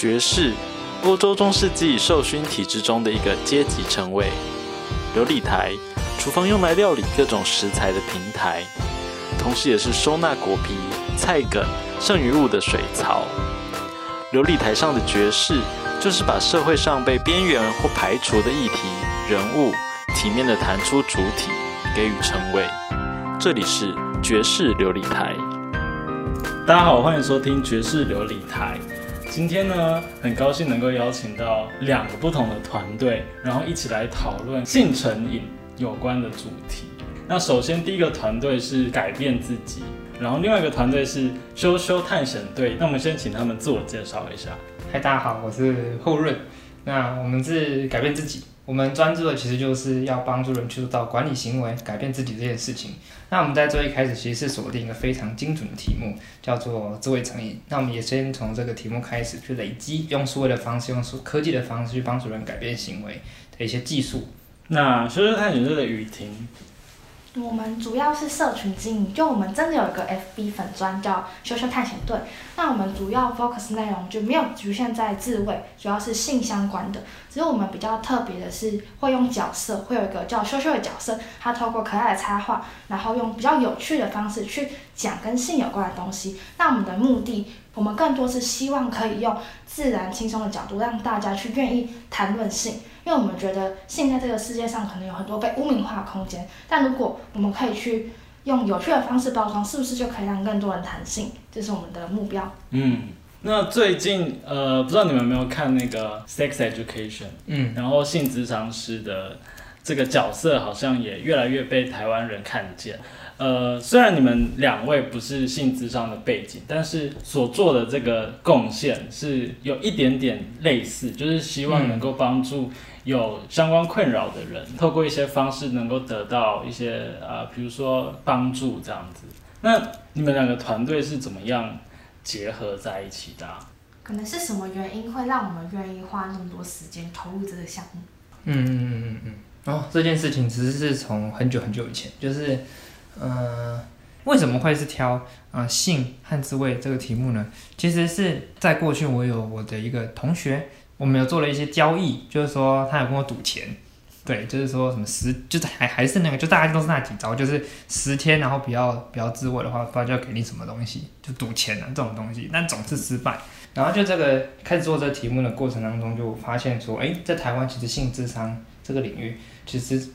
爵士，欧洲中世纪受勋体制中的一个阶级称谓。琉璃台，厨房用来料理各种食材的平台，同时也是收纳果皮、菜梗、剩余物的水槽。琉璃台上的爵士，就是把社会上被边缘或排除的议题、人物，体面的弹出主体，给予称谓。这里是爵士琉璃台。大家好，欢迎收听爵士琉璃台。今天呢，很高兴能够邀请到两个不同的团队，然后一起来讨论性成瘾有关的主题。那首先第一个团队是改变自己，然后另外一个团队是羞羞探险队。那我们先请他们自我介绍一下。嗨，大家好，我是后润。那我们是改变自己，我们专注的其实就是要帮助人去做到管理行为、改变自己这件事情。那我们在最一开始其实是锁定一个非常精准的题目，叫做自慰成瘾。那我们也先从这个题目开始去累积，用数位的方式，用数科技的方式去帮助人改变行为的一些技术。那羞羞探险队的雨婷，我们主要是社群经营，就我们真的有一个 FB 粉专叫“羞羞探险队”。那我们主要 focus 内容就没有局限在自慰，主要是性相关的。只是我们比较特别的是，会用角色，会有一个叫羞羞的角色，他透过可爱的插画，然后用比较有趣的方式去讲跟性有关的东西。那我们的目的，我们更多是希望可以用自然轻松的角度，让大家去愿意谈论性。因为我们觉得性在这个世界上可能有很多被污名化的空间，但如果我们可以去用有趣的方式包装，是不是就可以让更多人谈性？这是我们的目标。嗯，那最近呃，不知道你们有没有看那个《Sex Education》？嗯，然后性职场师的这个角色好像也越来越被台湾人看见。呃，虽然你们两位不是性质上的背景，但是所做的这个贡献是有一点点类似，就是希望能够帮助有相关困扰的人，透过一些方式能够得到一些呃，比如说帮助这样子。那你们两个团队是怎么样结合在一起的啊、可能是什么原因会让我们愿意花那么多时间投入这个项目？嗯嗯嗯嗯嗯。哦，这件事情其实是从很久很久以前，就是，呃，为什么会是挑啊、呃性和自慰这个题目呢？其实是在过去，我有我的一个同学，我们有做了一些交易，就是说他有跟我赌钱，对，就是说什么十，就是还还是那个，就大家都是那几招，就是十天，然后不要不要自慰的话，不然就要给你什么东西，就赌钱啊这种东西，但总是失败。然后就这个开始做这个题目的过程当中，就发现说，哎，在台湾其实性智商这个领域，其实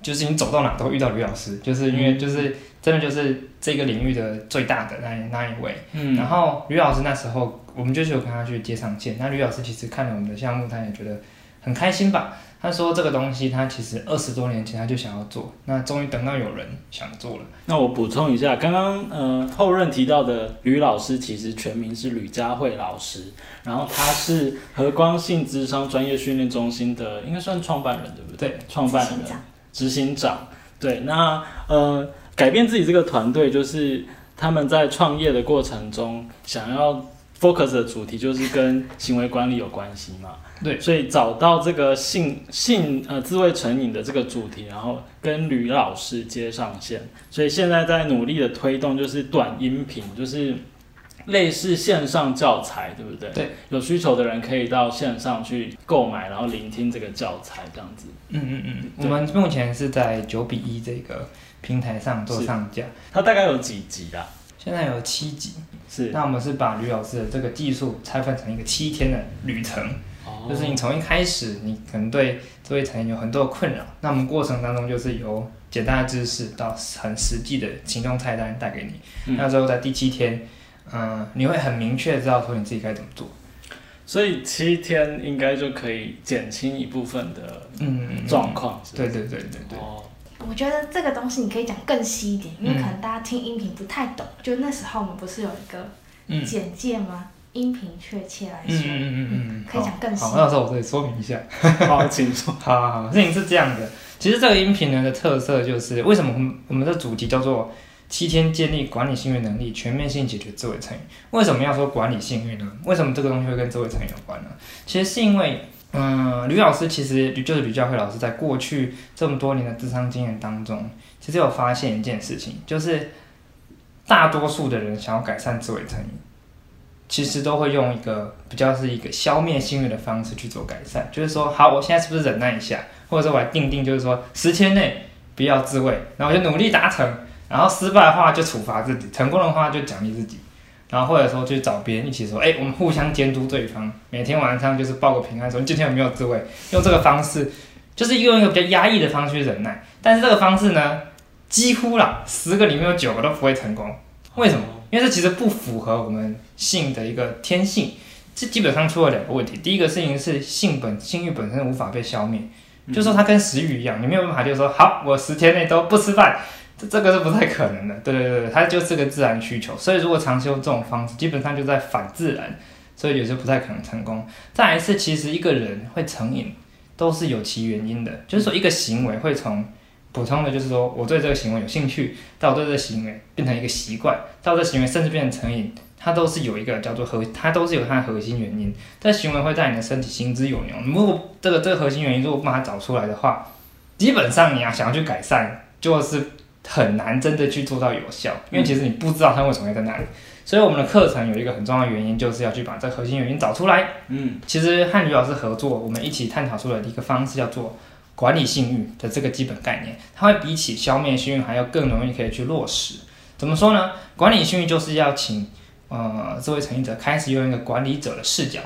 就是你走到哪都会遇到吕老师，就是因为就是真的就是这个领域的最大的那那一位。嗯然后吕老师那时候我们就是有跟他去接上线，那吕老师其实看了我们的项目，他也觉得很开心吧。他说这个东西他其实二十多年前他就想要做，那终于等到有人想做了。那我补充一下，刚刚呃后任提到的吕老师，其实全名是吕佳慧老师，然后他是和光性智商专业训练中心的，应该算创办人对不对？对，创办人执行长。对，那呃改变自己这个团队，就是他们在创业的过程中想要 focus 的主题，就是跟行为管理有关系嘛。对所以找到这个性性呃自慰成瘾的这个主题，然后跟吕老师接上线，所以现在在努力的推动，就是短音频，就是类似线上教材，对不对？对，有需求的人可以到线上去购买，然后聆听这个教材，这样子。嗯嗯嗯，我对们目前是在九比一这个平台上做上架，它大概有几集啊？现在有七集。是，那我们是把吕老师的这个技术拆分成一个七天的旅程，哦。就是你从一开始，你可能对这位成员有很多的困扰，那我们过程当中就是由简单的知识到很实际的行动菜单带给你，嗯。那最后在第七天，嗯、你会很明确知道说你自己该怎么做。所以七天应该就可以减轻一部分的嗯，状况。对对对对对，哦，我觉得这个东西你可以讲更细一点，因为嗯可能大家听音频不太懂。就那时候我们不是有一个嗯简介吗？音频确切来嗯说，嗯嗯嗯嗯，可以讲更细好，那时候我这里说明一下。好，请说。好 好好，事情是这样的，其实这个音频呢的特色就是，为什么我们我们的主题叫做七天建立管理性欲能力，全面性解决自慰成瘾？为什么要说管理性欲呢？为什么这个东西会跟自慰成瘾有关呢？其实是因为，嗯、吕老师其实就是吕教慧老师，在过去这么多年的智商经验当中，其实有发现一件事情，就是大多数的人想要改善自慰成瘾，其实都会用一个比较是一个消灭性欲的方式去做改善，就是说，好，我现在是不是忍耐一下，或者说我来定定，就是说十天内不要自慰，然后我就努力达成，然后失败的话就处罚自己，成功的话就奖励自己，然后或者说去找别人一起说，哎，我们互相监督对方，每天晚上就是报个平安，说你今天有没有自慰，用这个方式，就是用一个比较压抑的方式去忍耐，但是这个方式呢，几乎啦十个里面有九个都不会成功，为什么？因为这其实不符合我们性的一个天性，这基本上出了两个问题。第一个事情是性本性欲本身无法被消灭，就说它跟食欲一样，你没有办法就是说好，我十天内都不吃饭，这这个是不太可能的。对对对，它就是个自然需求。所以如果长期用这种方式，基本上就在反自然，所以有些不太可能成功。再来是，其实一个人会成瘾，都是有其原因的，就是说一个行为会从。普通的就是说，我对这个行为有兴趣，到我对这个行为变成一个习惯，到这行为甚至变成成瘾，它都是有一个叫做核，它都是有它的核心原因。这行为会在你的身体行之有年。如果这个这个核心原因如果不把它找出来的话，基本上你要想要去改善，就是很难真的去做到有效，因为其实你不知道它为什么会在那里。所以我们的课程有一个很重要的原因，就是要去把这核心原因找出来。嗯，其实和吕老师合作，我们一起探讨出了一个方式，叫做。管理性欲的这个基本概念，它会比起消灭性欲还要更容易可以去落实。怎么说呢？管理性欲就是要请呃这位成瘾者开始用一个管理者的视角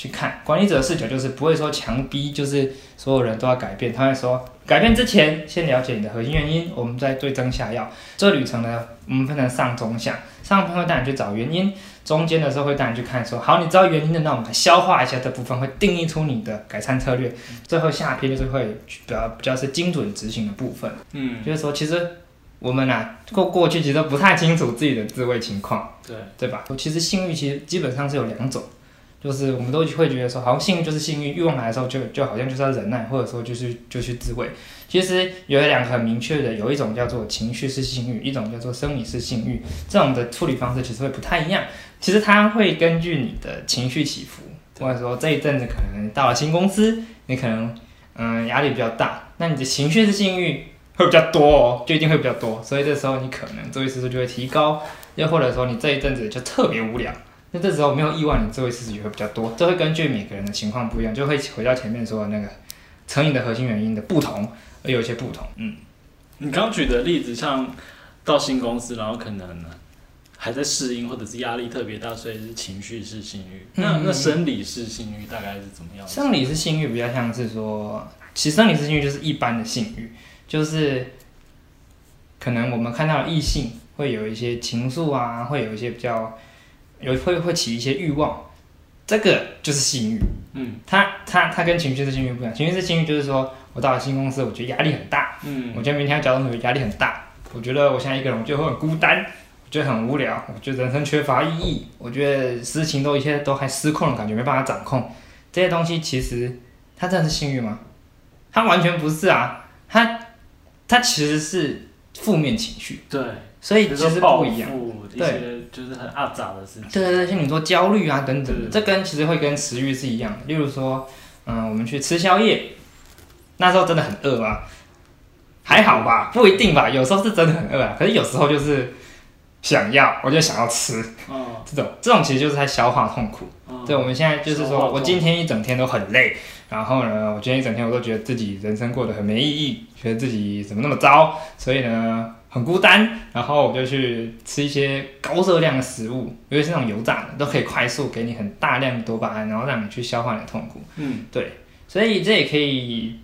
去看。管理者的视角就是不会说强逼，就是所有人都要改变。他会说，改变之前先了解你的核心原因，我们再对症下药。这旅程呢，我们分成上中下，上部分带你去找原因。中间的时候会带你去看，说好，你知道原因的，那我们来消化一下这部分，会定义出你的改善策略。最后下篇就是会比较比较是精准执行的部分。嗯，就是说，其实我们啊过过去其实都不太清楚自己的自慰情况，对对吧？其实性欲其实基本上是有两种。就是我们都会觉得说，好像性欲就是性欲，欲望来的时候就就好像就是要忍耐，或者说就是就去自慰。其实有两个很明确的，有一种叫做情绪式性欲，一种叫做生理式性欲。这种的处理方式其实会不太一样。其实它会根据你的情绪起伏，或者说这一阵子可能到了新公司，你可能嗯压力比较大，那你的情绪式性欲会比较多哦，就一定会比较多。所以这时候你可能自慰次数就会提高，又或者说你这一阵子就特别无聊。那这时候没有意外，你这位事实也会比较多，这会根据每个人的情况不一样，就会回到前面说的那个成瘾的核心原因的不同，而有一些不同。嗯，你刚举的例子，像到新公司，然后可能还在适应，或者是压力特别大，所以是情绪式性欲。那那生理式性欲大概是怎么样？生理式性欲比较像是说，其实生理式性欲就是一般的性欲，就是可能我们看到异性会有一些情愫啊，会有一些比较。有会会起一些欲望，这个就是性欲。嗯，它它它跟情绪式性欲不一样。情绪式性欲就是说我到了新公司，我觉得压力很大。嗯，我觉得明天要交东西，压力很大。我觉得我现在一个人，我就会很孤单，我觉得很无聊，我觉得人生缺乏意义，我觉得事情都一切都还失控的感觉，没办法掌控。这些东西其实它真的是性欲吗？它完全不是啊，它它其实是负面情绪。对。所以其实不一样，对，就是很阿杂的事情。对对对，像你说焦虑啊等等，这跟其实会跟食欲是一样的。例如说，嗯，我们去吃宵夜，那时候真的很饿啊，还好吧，不一定吧，有时候是真的很饿啊，可是有时候就是想要，我就想要吃，哦，这种这种其实就是在消化痛苦。对，我们现在就是说我今天一整天都很累，然后呢，我今天一整天我都觉得自己人生过得很没意义，觉得自己怎么那么糟，所以呢。很孤单，然后我就去吃一些高热量的食物，尤其是那种油炸的，都可以快速给你很大量的多巴胺，然后让你去消化你的痛苦。嗯，对，所以这也可以，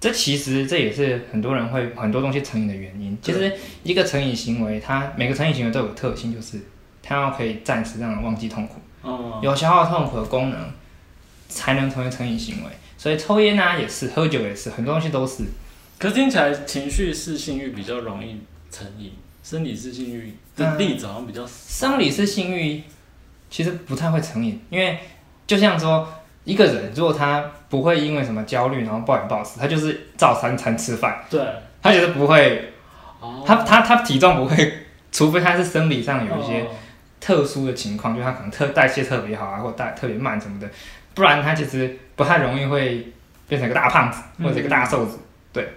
这其实这也是很多人会很多东西成瘾的原因。其实一个成瘾行为，它每个成瘾行为都有特性，就是它要可以暂时让人忘记痛苦，哦，有消化痛苦的功能，才能成为成瘾行为。所以抽烟啊也是，喝酒也是，很多东西都是。可听起来情绪是性欲比较容易。成瘾，生理是性欲的例子好像比较少。生理是性欲其实不太会成瘾，因为就像说一个人，如果他不会因为什么焦虑然后暴饮暴食，他就是照三餐吃饭。对，他觉得不会，他他他体重不会，除非他是生理上有一些特殊的情况，就他可能特代谢特别好啊，或代特别慢什么的，不然他其实不太容易会变成一个大胖子或者一个大瘦子。对。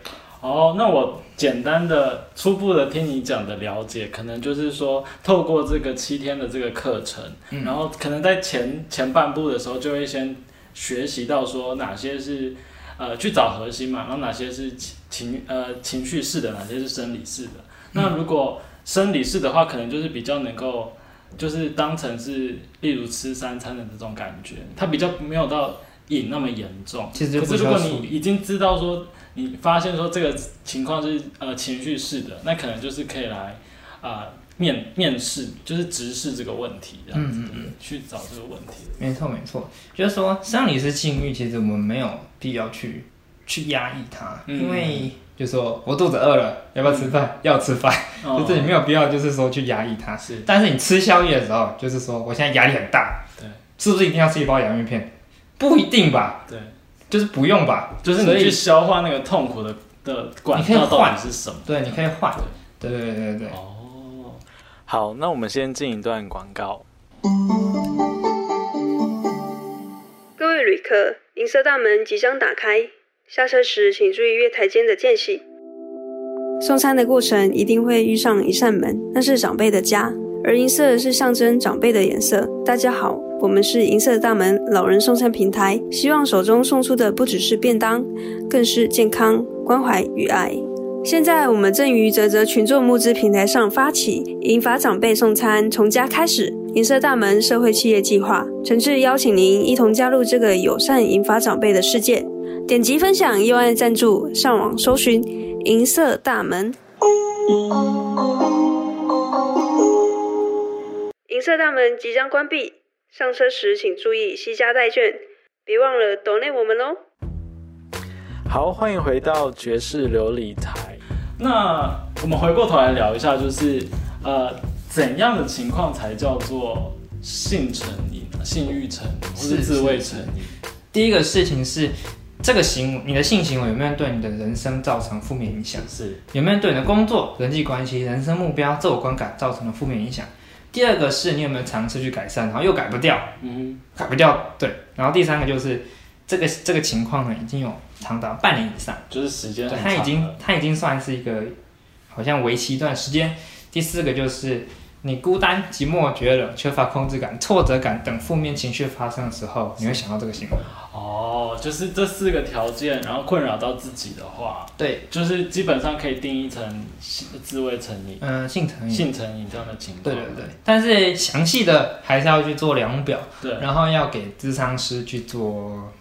哦，那我简单的、初步的听你讲的了解，可能就是说，透过这个七天的这个课程，嗯然后可能在前前半部的时候，就会先学习到说哪些是呃去找核心嘛，然后哪些是情情呃情绪式的，哪些是生理式的。那如果生理式的话，可能就是比较能够就是当成是例如吃三餐的这种感觉，它比较没有到瘾那么严重。其实可是如果。你已经知道说，你发现说这个情况是呃情绪式的，那可能就是可以来啊、呃面面试，就是直视这个问题，这样子，嗯嗯对不对去找这个问题。没错没错，就是说生理是性欲，其实我们没有必要去去压抑它，嗯。因为就说我肚子饿了，要不要吃饭？要吃饭，哦。就是你没有必要就是说去压抑它。是。但是你吃宵夜的时候，就是说我现在压力很大，对，是不是一定要吃一包洋芋片？不一定吧，对，就是不用吧，就是你去消化那个痛苦的的管你可以道到换底是什么？对，你可以换，对对对对对。哦，好，那我们先进一段广告。各位旅客，银色大门即将打开，下车时请注意月台间的间隙。送餐的过程一定会遇上一扇门，那是长辈的家，而银色是象征长辈的颜色。大家好，我们是银色大门老人送餐平台，希望手中送出的不只是便当，更是健康、关怀与爱。现在我们正于泽泽群众募资平台上发起“银发长辈送餐从家开始”银色大门社会企业计划，诚挚邀请您一同加入这个友善银发长辈的世界。点击分享，右按赞助，上网搜寻“银色大门”。银色大门即将关闭，上车时请注意惜家带券，别忘了抖内我们哦。好，欢迎回到爵士琉璃台。那我们回过头来聊一下，就是呃，怎样的情况才叫做性成瘾、啊、性欲成瘾或是是自慰成瘾？第一个事情是，这个行为，你的性行为有没有对你的人生造成负面影响？是有没有对你的工作、人际关系、人生目标、自我观感造成了负面影响？第二个是你有没有尝试去改善，然后又改不掉，嗯改不掉，对。然后第三个就是这个这个情况呢，已经有长达半年以上，就是时间对，很它已经长了它已经算是一个好像为期一段时间。第四个就是你孤单、寂寞、觉得缺乏控制感、挫折感等负面情绪发生的时候，你会想到这个行为。哦，就是这四个条件，然后困扰到自己的话，对，就是基本上可以定义成性自慰成瘾、嗯、性成瘾。性成瘾这样的情况。对对对，但是详细的还是要去做量表，对，然后要给咨商师去做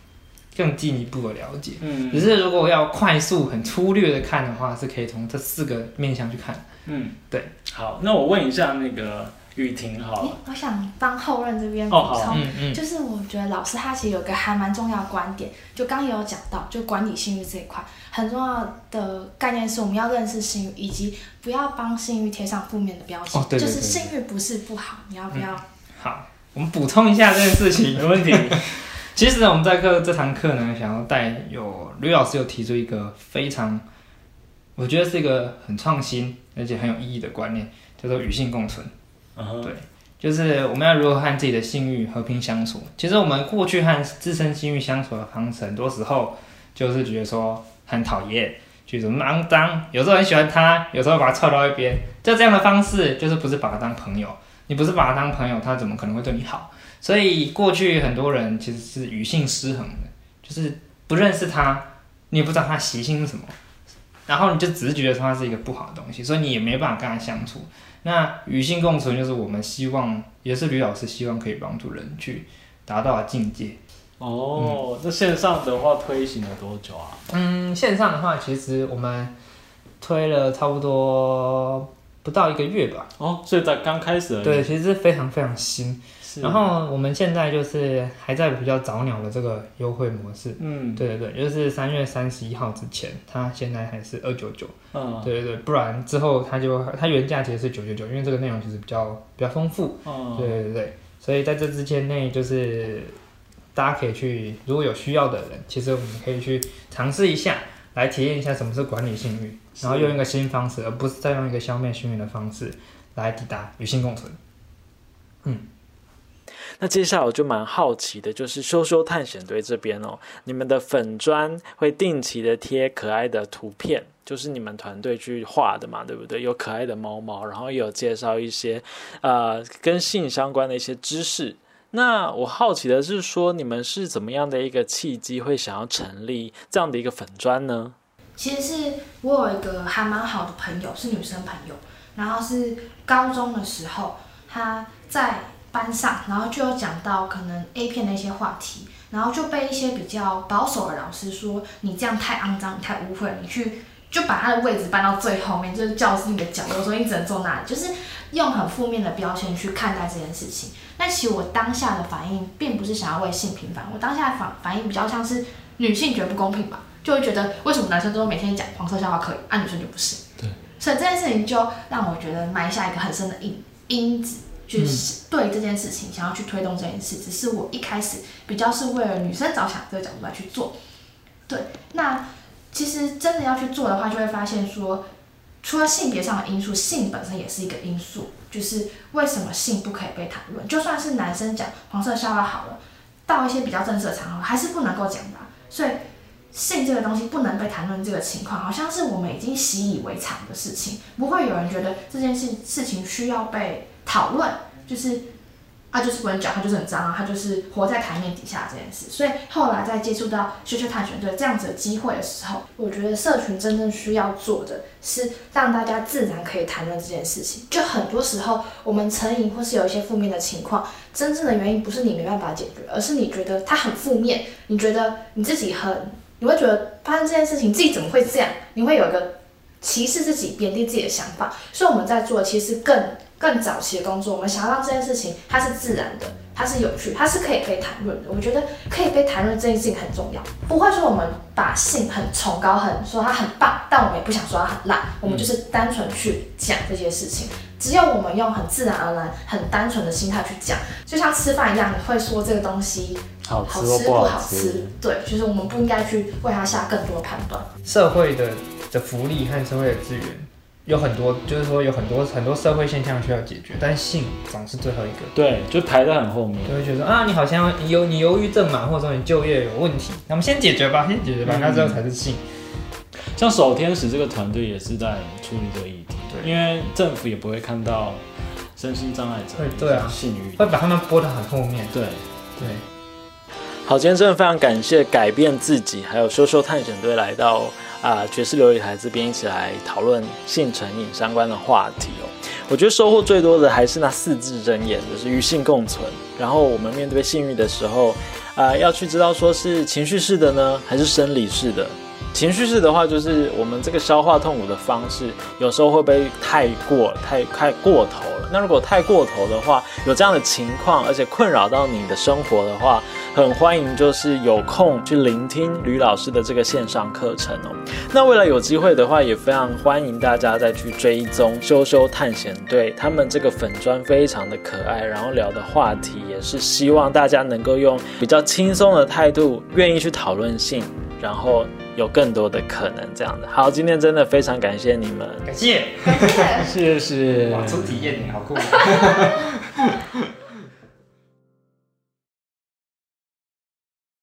更进一步的了解。嗯，只是如果要快速、很粗略的看的话，是可以从这四个面向去看。嗯，对。好，那我问一下那个雨婷好诶了，我想帮后任这边补充，嗯嗯，就是我觉得老师他其实有个还蛮重要的观点，就刚刚也有讲到，就管理性欲这一块很重要的概念是我们要认识性欲，以及不要帮性欲贴上负面的标签。哦对对就是对对性欲不是不好，你要不要？好，我们补充一下这件事情。没问题。其实呢，我们在课这堂课呢，想要带有吕老师有提出一个非常，我觉得是一个很创新而且很有意义的观念，叫做与性共存。对就是我们要如何和自己的性欲和平相处。其实我们过去和自身性欲相处的方式，很多时候就是觉得说很讨厌，觉得肮脏，有时候很喜欢他，有时候把他踹到一边。就这样的方式，就是不是把他当朋友，你不是把他当朋友，他怎么可能会对你好？所以过去很多人其实是与性失衡的，就是不认识他，你也不知道他习性是什么，然后你就只是觉得他是一个不好的东西，所以你也没办法跟他相处。那与性共存就是我们希望，也是吕老师希望可以帮助人去达到的境界。哦，那线上的话推行了多久啊？嗯，线上的话，其实我们推了差不多不到一个月吧。哦，所以才刚开始而已。对，，其实非常非常新。是。然，后我们现在就是还在比较早鸟的这个优惠模式。嗯，对对对，就是三月三十一号之前，它现在还是二九九。嗯，对对对，不然之后它就它原价其实是九九九，因为这个内容其实比较比较丰富。嗯，对对对，所以在这之间内，就是大家可以去，如果有需要的人，其实我们可以去尝试一下，来体验一下什么是管理性欲，然后用一个新方式，而不是再用一个消灭性欲的方式来抵达与性共存。那接下来我就蛮好奇的，就是羞羞探险队这边哦，你们的粉砖会定期的贴可爱的图片，就是你们团队去画的嘛，对不对？有可爱的猫猫，然后有介绍一些呃跟性相关的一些知识。那我好奇的是说，你们是怎么样的一个契机会想要成立这样的一个粉砖呢？其实是我有一个还蛮好的朋友，是女生朋友，然后是高中的时候，她在班上，然后就有讲到可能 A 片的一些话题，然后就被一些比较保守的老师说你这样太肮脏，你太污秽，你去就把他的位置搬到最后面，就是教室里的角落，说你只能坐那里，就是用很负面的标签去看待这件事情。但其实我当下的反应并不是想要为性平反，我当下的反反应比较像是女性觉得不公平吧，就会觉得为什么男生都每天讲黄色笑话可以，啊女生就不是。对。所以这件事情就让我觉得埋下一个很深的因因子。就是对这件事情想要去推动这件事，只是我一开始比较是为了女生着想这个角度来去做。对，那其实真的要去做的话，就会发现说，除了性别上的因素，性本身也是一个因素。就是为什么性不可以被谈论？就算是男生讲黄色笑话好了，到一些比较正式的场合还是不能够讲的。所以性这个东西不能被谈论，这个情况好像是我们已经习以为常的事情，不会有人觉得这件事事情需要被。讨论就是，啊，就是不能讲，他就是很脏啊，他就是活在台面底下这件事。所以后来在接触到羞羞探险队这样子的机会的时候，我觉得社群真正需要做的是让大家自然可以谈论这件事情。就很多时候我们成瘾或是有一些负面的情况，真正的原因不是你没办法解决，而是你觉得它很负面，你觉得你自己很，你会觉得发生这件事情自己怎么会这样？你会有一个歧视自己、贬低自己的想法。所以我们在做其实更。更早期的工作，我们想要让这件事情它是自然的，它是有趣，它是可以被谈论的。我觉得可以被谈论这件事情很重要，不会说我们把性很崇高，很说它很棒，但我们也不想说它很烂。我们就是单纯去讲这些事情，只有我们用很自然而然、很单纯的心态去讲，就像吃饭一样，你会说这个东西好吃不好吃？对，就是我们不应该去为它下更多判断。社会的的福利和社会的资源。有很多，就是说有很多很多社会现象需要解决，但性总是最后一个。对，就排在很后面，就会觉得啊，你好像你有你忧郁症嘛，或者说你就业有问题，那我们先解决吧，先解决吧，那之后才是性。像守天使这个团队也是在处理这个议题，对，因为政府也不会看到身心障碍者对啊性欲，会把他们拨得很后面。对对。好，今天真的非常感谢改变自己，还有羞羞探险队来到。啊，爵士琉璃台这边一起来讨论性成瘾相关的话题哦。我觉得收获最多的还是那四字真言，就是与性共存。然后我们面对性欲的时候，啊，要去知道说是情绪式的呢，还是生理式的。情绪式的话，就是我们这个消化痛苦的方式，有时候会不会太过、太太过头？那如果太过头的话，有这样的情况，而且困扰到你的生活的话，很欢迎就是有空去聆听吕老师的这个线上课程哦。那未来有机会的话，也非常欢迎大家再去追踪羞羞探险队，他们这个粉砖非常的可爱，然后聊的话题也是希望大家能够用比较轻松的态度，愿意去讨论性，然后。有更多的可能，这样的。好，今天真的非常感谢你们，感谢，谢。谢，哇，初体验你好酷。